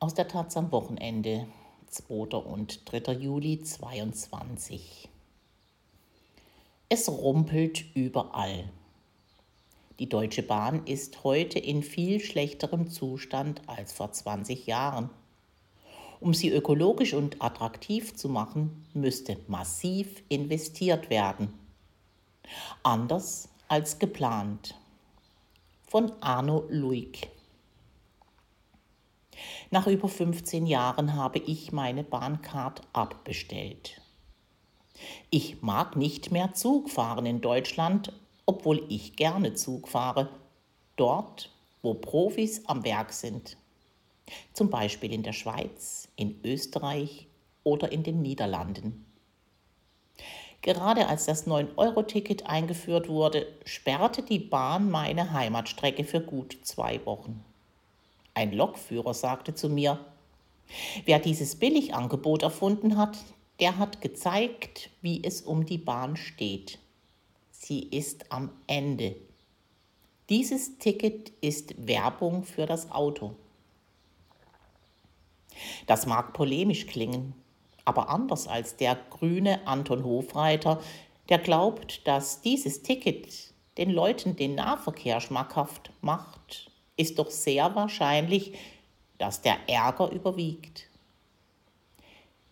Aus der Taz am Wochenende, 2. und 3. Juli 22. Es rumpelt überall. Die Deutsche Bahn ist heute in viel schlechterem Zustand als vor 20 Jahren. Um sie ökologisch und attraktiv zu machen, müsste massiv investiert werden. Anders als geplant. Von Arno Luig. Nach über 15 Jahren habe ich meine Bahncard abbestellt. Ich mag nicht mehr Zug fahren in Deutschland, obwohl ich gerne Zug fahre. Dort, wo Profis am Werk sind. Zum Beispiel in der Schweiz, in Österreich oder in den Niederlanden. Gerade als das 9-Euro-Ticket eingeführt wurde, sperrte die Bahn meine Heimatstrecke für gut zwei Wochen. Ein Lokführer sagte zu mir, wer dieses Billigangebot erfunden hat, der hat gezeigt, wie es um die Bahn steht. Sie ist am Ende. Dieses Ticket ist Werbung für das Auto. Das mag polemisch klingen, aber anders als der grüne Anton Hofreiter, der glaubt, dass dieses Ticket den Leuten den Nahverkehr schmackhaft macht ist doch sehr wahrscheinlich, dass der Ärger überwiegt.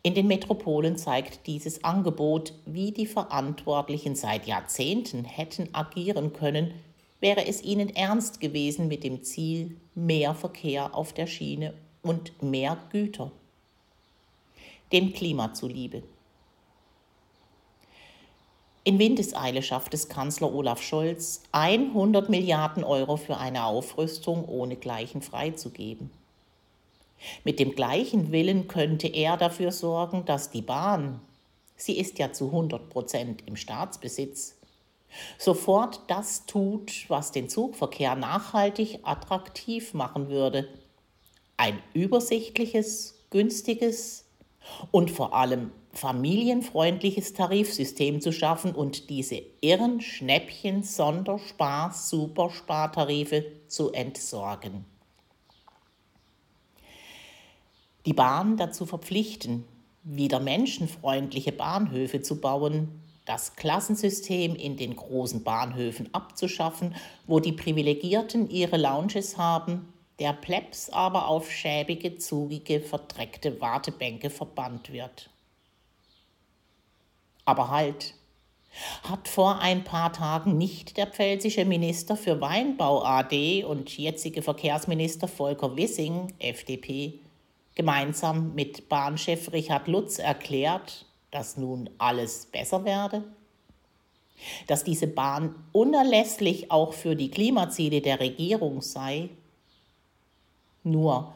In den Metropolen zeigt dieses Angebot, wie die Verantwortlichen seit Jahrzehnten hätten agieren können, wäre es ihnen ernst gewesen mit dem Ziel mehr Verkehr auf der Schiene und mehr Güter. Dem Klima zuliebe. In Windeseile schafft es Kanzler Olaf Scholz, 100 Milliarden Euro für eine Aufrüstung ohne Gleichen freizugeben. Mit dem gleichen Willen könnte er dafür sorgen, dass die Bahn, sie ist ja zu 100 Prozent im Staatsbesitz, sofort das tut, was den Zugverkehr nachhaltig attraktiv machen würde. Ein übersichtliches, günstiges und vor allem familienfreundliches Tarifsystem zu schaffen und diese irren Schnäppchen Sonderspar Superspartarife zu entsorgen. Die Bahn dazu verpflichten, wieder menschenfreundliche Bahnhöfe zu bauen, das Klassensystem in den großen Bahnhöfen abzuschaffen, wo die Privilegierten ihre Lounges haben, der Plebs aber auf schäbige, zugige, verdreckte Wartebänke verbannt wird. Aber halt, hat vor ein paar Tagen nicht der pfälzische Minister für Weinbau AD und jetzige Verkehrsminister Volker Wissing, FDP, gemeinsam mit Bahnchef Richard Lutz erklärt, dass nun alles besser werde? Dass diese Bahn unerlässlich auch für die Klimaziele der Regierung sei? Nur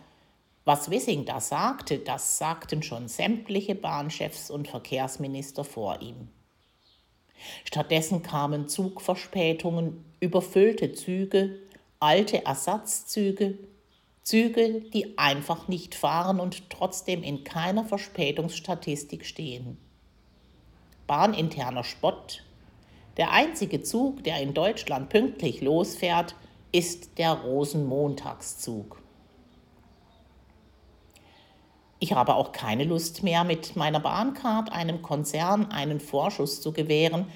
was Wissing da sagte, das sagten schon sämtliche Bahnchefs und Verkehrsminister vor ihm. Stattdessen kamen Zugverspätungen, überfüllte Züge, alte Ersatzzüge, Züge, die einfach nicht fahren und trotzdem in keiner Verspätungsstatistik stehen. Bahninterner Spott. Der einzige Zug, der in Deutschland pünktlich losfährt, ist der Rosenmontagszug. Ich habe auch keine Lust mehr, mit meiner Bahncard einem Konzern einen Vorschuss zu gewähren,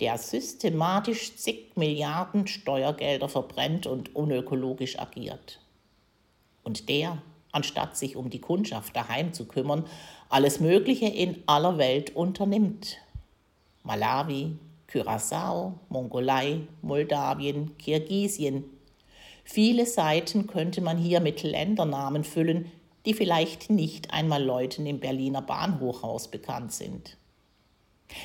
der systematisch zig Milliarden Steuergelder verbrennt und unökologisch agiert. Und der, anstatt sich um die Kundschaft daheim zu kümmern, alles Mögliche in aller Welt unternimmt. Malawi, Curaçao, Mongolei, Moldawien, Kirgisien. Viele Seiten könnte man hier mit Ländernamen füllen, die vielleicht nicht einmal Leuten im Berliner Bahnhochhaus bekannt sind.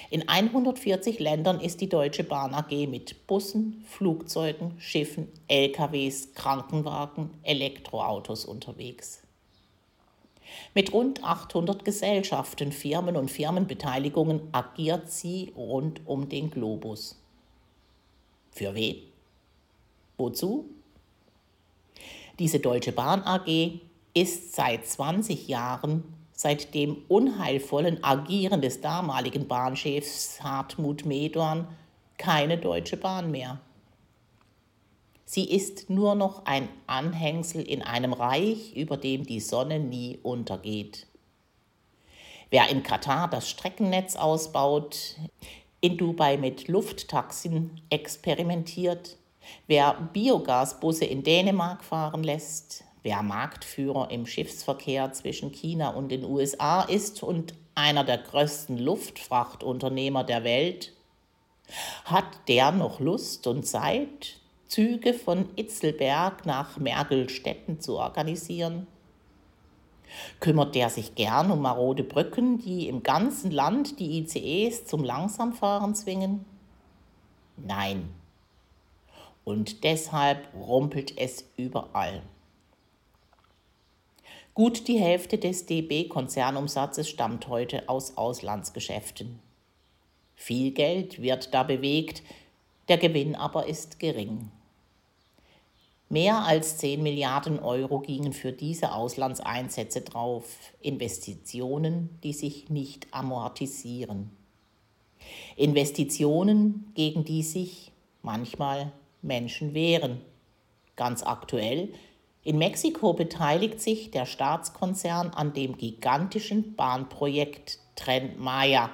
In 140 Ländern ist die Deutsche Bahn AG mit Bussen, Flugzeugen, Schiffen, LKWs, Krankenwagen, Elektroautos unterwegs. Mit rund 800 Gesellschaften, Firmen und Firmenbeteiligungen agiert sie rund um den Globus. Für wen? Wozu? Diese Deutsche Bahn AG ist seit 20 Jahren, seit dem unheilvollen Agieren des damaligen Bahnchefs Hartmut Medorn, keine Deutsche Bahn mehr. Sie ist nur noch ein Anhängsel in einem Reich, über dem die Sonne nie untergeht. Wer in Katar das Streckennetz ausbaut, in Dubai mit Lufttaxen experimentiert, wer Biogasbusse in Dänemark fahren lässt, wer Marktführer im Schiffsverkehr zwischen China und den USA ist und einer der größten Luftfrachtunternehmer der Welt, hat der noch Lust und Zeit, Züge von Itzelberg nach Mergelstetten zu organisieren? Kümmert der sich gern um marode Brücken, die im ganzen Land die ICEs zum Langsamfahren zwingen? Nein. Und deshalb rumpelt es überall. Gut die Hälfte des DB-Konzernumsatzes stammt heute aus Auslandsgeschäften. Viel Geld wird da bewegt, der Gewinn aber ist gering. Mehr als 10 Milliarden Euro gingen für diese Auslandseinsätze drauf, Investitionen, die sich nicht amortisieren. Investitionen, gegen die sich manchmal Menschen wehren. Ganz aktuell, in Mexiko beteiligt sich der Staatskonzern an dem gigantischen Bahnprojekt Tren Maya,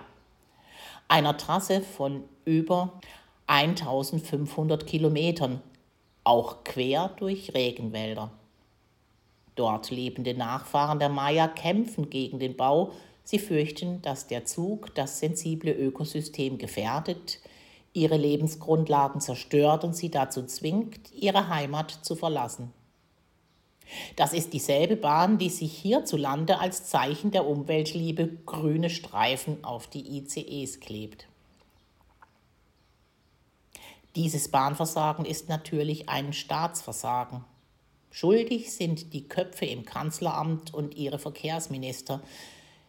einer Trasse von über 1500 Kilometern auch quer durch Regenwälder. Dort lebende Nachfahren der Maya kämpfen gegen den Bau. Sie fürchten, dass der Zug das sensible Ökosystem gefährdet, ihre Lebensgrundlagen zerstört und sie dazu zwingt, ihre Heimat zu verlassen. Das ist dieselbe Bahn, die sich hierzulande als Zeichen der Umweltliebe grüne Streifen auf die ICEs klebt. Dieses Bahnversagen ist natürlich ein Staatsversagen. Schuldig sind die Köpfe im Kanzleramt und ihre Verkehrsminister.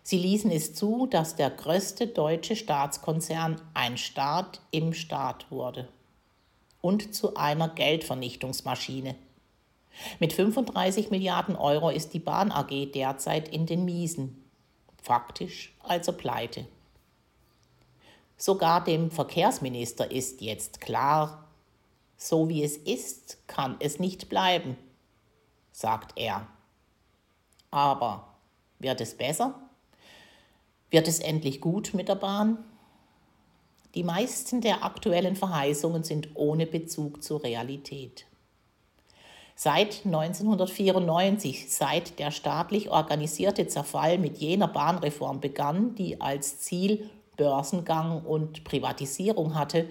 Sie ließen es zu, dass der größte deutsche Staatskonzern ein Staat im Staat wurde und zu einer Geldvernichtungsmaschine. Mit 35 Milliarden Euro ist die Bahn AG derzeit in den Miesen, faktisch also pleite. Sogar dem Verkehrsminister ist jetzt klar, so wie es ist, kann es nicht bleiben, sagt er. Aber wird es besser? Wird es endlich gut mit der Bahn? Die meisten der aktuellen Verheißungen sind ohne Bezug zur Realität. Seit 1994, seit der staatlich organisierte Zerfall mit jener Bahnreform begann, die als Ziel Börsengang und Privatisierung hatte,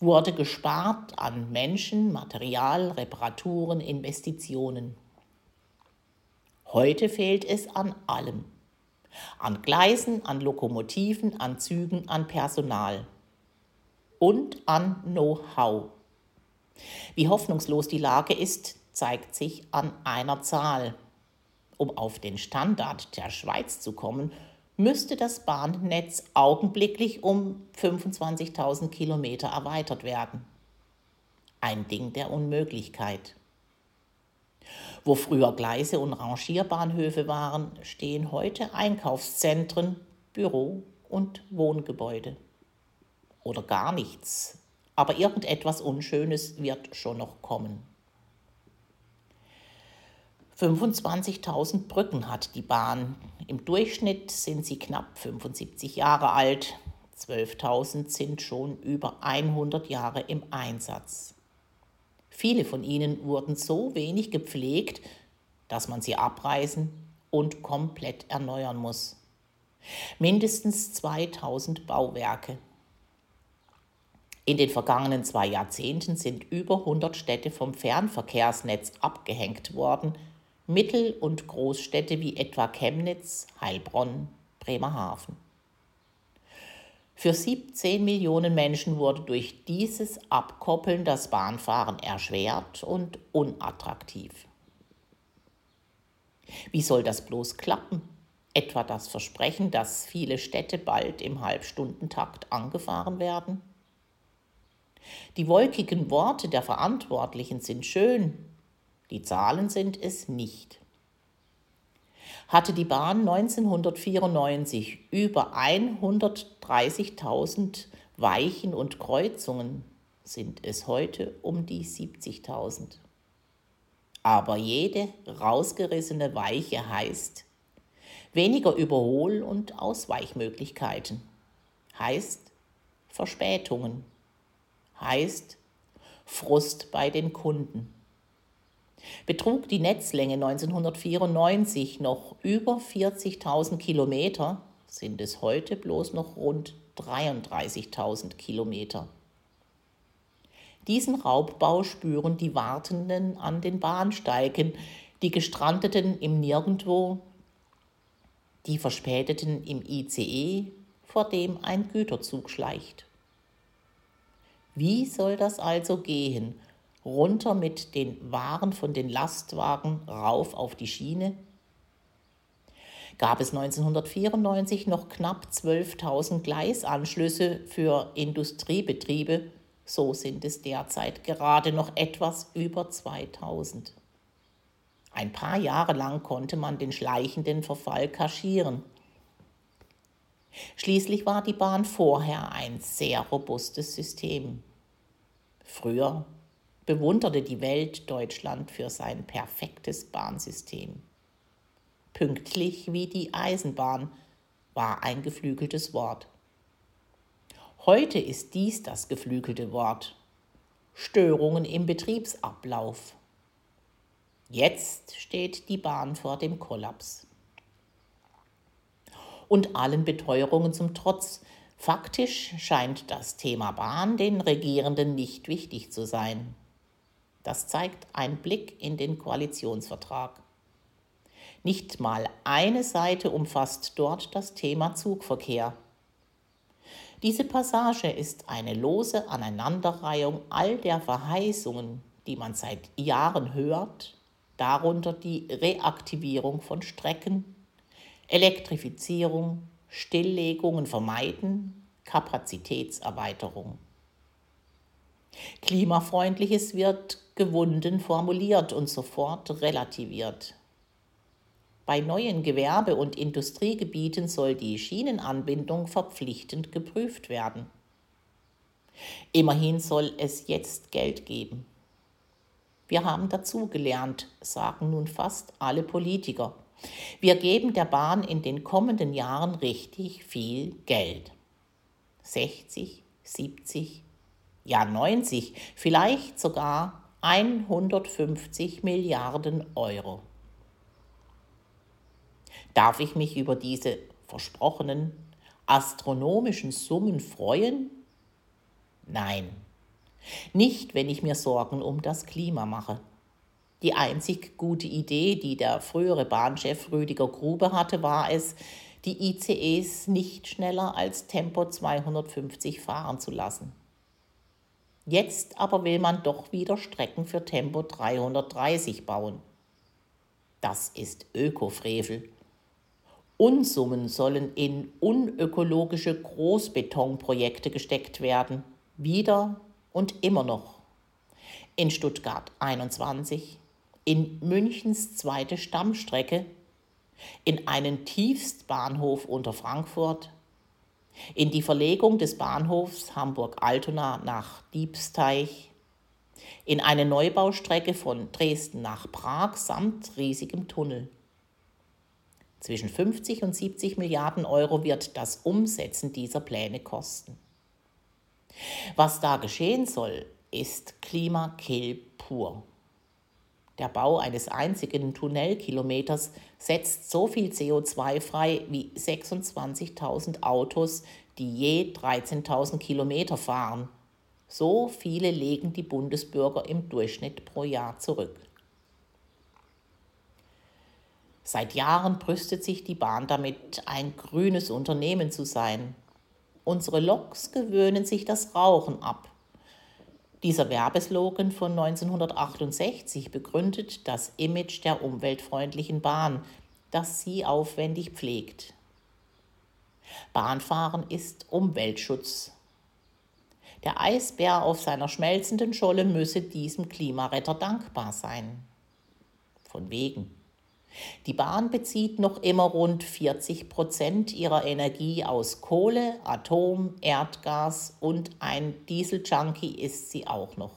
wurde gespart an Menschen, Material, Reparaturen, Investitionen. Heute fehlt es an allem. An Gleisen, an Lokomotiven, an Zügen, an Personal und an Know-how. Wie hoffnungslos die Lage ist, zeigt sich an einer Zahl. Um auf den Standard der Schweiz zu kommen, müsste das Bahnnetz augenblicklich um 25.000 Kilometer erweitert werden. Ein Ding der Unmöglichkeit. Wo früher Gleise und Rangierbahnhöfe waren, stehen heute Einkaufszentren, Büro- und Wohngebäude. Oder gar nichts, aber irgendetwas Unschönes wird schon noch kommen. 25.000 Brücken hat die Bahn. Im Durchschnitt sind sie knapp 75 Jahre alt. 12.000 sind schon über 100 Jahre im Einsatz. Viele von ihnen wurden so wenig gepflegt, dass man sie abreißen und komplett erneuern muss. Mindestens 2000 Bauwerke. In den vergangenen zwei Jahrzehnten sind über 100 Städte vom Fernverkehrsnetz abgehängt worden – Mittel- und Großstädte wie etwa Chemnitz, Heilbronn, Bremerhaven. Für 17 Millionen Menschen wurde durch dieses Abkoppeln das Bahnfahren erschwert und unattraktiv. Wie soll das bloß klappen? Etwa das Versprechen, dass viele Städte bald im Halbstundentakt angefahren werden? Die wolkigen Worte der Verantwortlichen sind schön, die Zahlen sind es nicht. Hatte die Bahn 1994 über 130.000 Weichen und Kreuzungen, sind es heute um die 70.000. Aber jede rausgerissene Weiche heißt weniger Überhol- und Ausweichmöglichkeiten, heißt Verspätungen, heißt Frust bei den Kunden. Betrug die Netzlänge 1994 noch über 40.000 Kilometer, sind es heute bloß noch rund 33.000 Kilometer. Diesen Raubbau spüren die Wartenden an den Bahnsteigen, die Gestrandeten im Nirgendwo, die Verspäteten im ICE, vor dem ein Güterzug schleicht. Wie soll das also gehen? Runter mit den Waren von den Lastwagen, rauf auf die Schiene? Gab es 1994 noch knapp 12.000 Gleisanschlüsse für Industriebetriebe, so sind es derzeit gerade noch etwas über 2000. Ein paar Jahre lang konnte man den schleichenden Verfall kaschieren. Schließlich war die Bahn vorher ein sehr robustes System. Früher bewunderte die Welt Deutschland für sein perfektes Bahnsystem. Pünktlich wie die Eisenbahn war ein geflügeltes Wort. Heute ist dies das geflügelte Wort. Störungen im Betriebsablauf. Jetzt steht die Bahn vor dem Kollaps. Und allen Beteuerungen zum Trotz, faktisch scheint das Thema Bahn den Regierenden nicht wichtig zu sein. Das zeigt ein Blick in den Koalitionsvertrag. Nicht mal eine Seite umfasst dort das Thema Zugverkehr. Diese Passage ist eine lose Aneinanderreihung all der Verheißungen, die man seit Jahren hört, darunter die Reaktivierung von Strecken, Elektrifizierung, Stilllegungen vermeiden, Kapazitätserweiterung. Klimafreundliches wird gewunden formuliert und sofort relativiert. Bei neuen Gewerbe- und Industriegebieten soll die Schienenanbindung verpflichtend geprüft werden. Immerhin soll es jetzt Geld geben. Wir haben dazugelernt, sagen nun fast alle Politiker. Wir geben der Bahn in den kommenden Jahren richtig viel Geld. 60, 70, ja 90, vielleicht sogar 150 Milliarden Euro. Darf ich mich über diese versprochenen astronomischen Summen freuen? Nein, nicht wenn ich mir Sorgen um das Klima mache. Die einzig gute Idee, die der frühere Bahnchef Rüdiger Grube hatte, war es, die ICEs nicht schneller als Tempo 250 fahren zu lassen. Jetzt aber will man doch wieder Strecken für Tempo 330 bauen. Das ist Ökofrevel Unsummen sollen in unökologische Großbetonprojekte gesteckt werden. Wieder und immer noch. In Stuttgart 21, in Münchens zweite Stammstrecke, in einen Tiefstbahnhof unter Frankfurt, in die Verlegung des Bahnhofs Hamburg-Altona nach Diebsteich, in eine Neubaustrecke von Dresden nach Prag samt riesigem Tunnel. Zwischen 50 und 70 Milliarden Euro wird das Umsetzen dieser Pläne kosten. Was da geschehen soll, ist Klimakill pur. Der Bau eines einzigen Tunnelkilometers setzt so viel CO2 frei wie 26.000 Autos, die je 13.000 Kilometer fahren. So viele legen die Bundesbürger im Durchschnitt pro Jahr zurück. Seit Jahren brüstet sich die Bahn damit, ein grünes Unternehmen zu sein. Unsere Loks gewöhnen sich das Rauchen ab. Dieser Werbeslogan von 1968 begründet das Image der umweltfreundlichen Bahn, das sie aufwendig pflegt. Bahnfahren ist Umweltschutz. Der Eisbär auf seiner schmelzenden Scholle müsse diesem Klimaretter dankbar sein. Von wegen. Die Bahn bezieht noch immer rund 40 Prozent ihrer Energie aus Kohle, Atom, Erdgas und ein Dieseljunkie ist sie auch noch.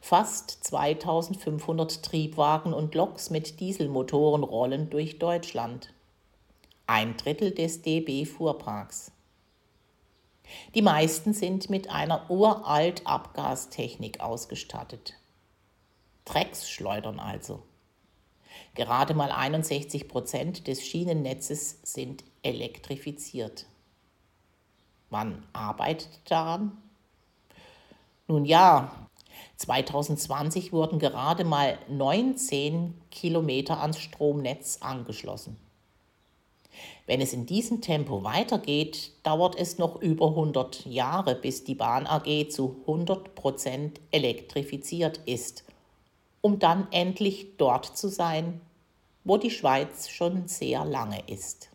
Fast 2500 Triebwagen und Loks mit Dieselmotoren rollen durch Deutschland. Ein Drittel des DB-Fuhrparks. Die meisten sind mit einer uralt Abgastechnik ausgestattet. Drecksschleudern also. Gerade mal 61 Prozent des Schienennetzes sind elektrifiziert. Wann arbeitet daran? Nun ja, 2020 wurden gerade mal 19 Kilometer ans Stromnetz angeschlossen. Wenn es in diesem Tempo weitergeht, dauert es noch über 100 Jahre, bis die Bahn AG zu 100 Prozent elektrifiziert ist um dann endlich dort zu sein, wo die Schweiz schon sehr lange ist.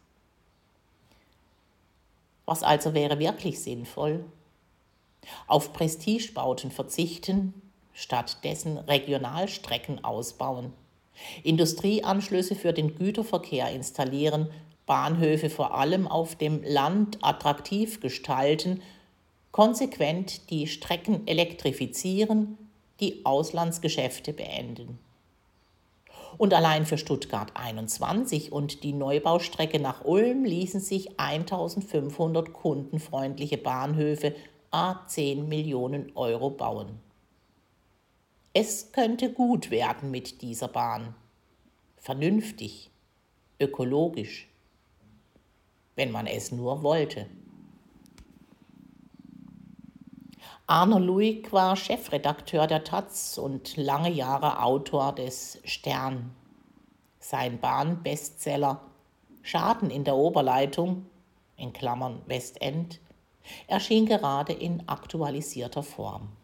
Was also wäre wirklich sinnvoll? Auf Prestigebauten verzichten, stattdessen Regionalstrecken ausbauen, Industrieanschlüsse für den Güterverkehr installieren, Bahnhöfe vor allem auf dem Land attraktiv gestalten, konsequent die Strecken elektrifizieren, die Auslandsgeschäfte beenden. Und allein für Stuttgart 21 und die Neubaustrecke nach Ulm ließen sich 1500 kundenfreundliche Bahnhöfe a 10 Millionen Euro bauen. Es könnte gut werden mit dieser Bahn. Vernünftig, ökologisch, wenn man es nur wollte. Arno Luig war Chefredakteur der Taz und lange Jahre Autor des Stern. Sein Bahnbestseller Schaden in der Oberleitung in Klammern Westend erschien gerade in aktualisierter Form.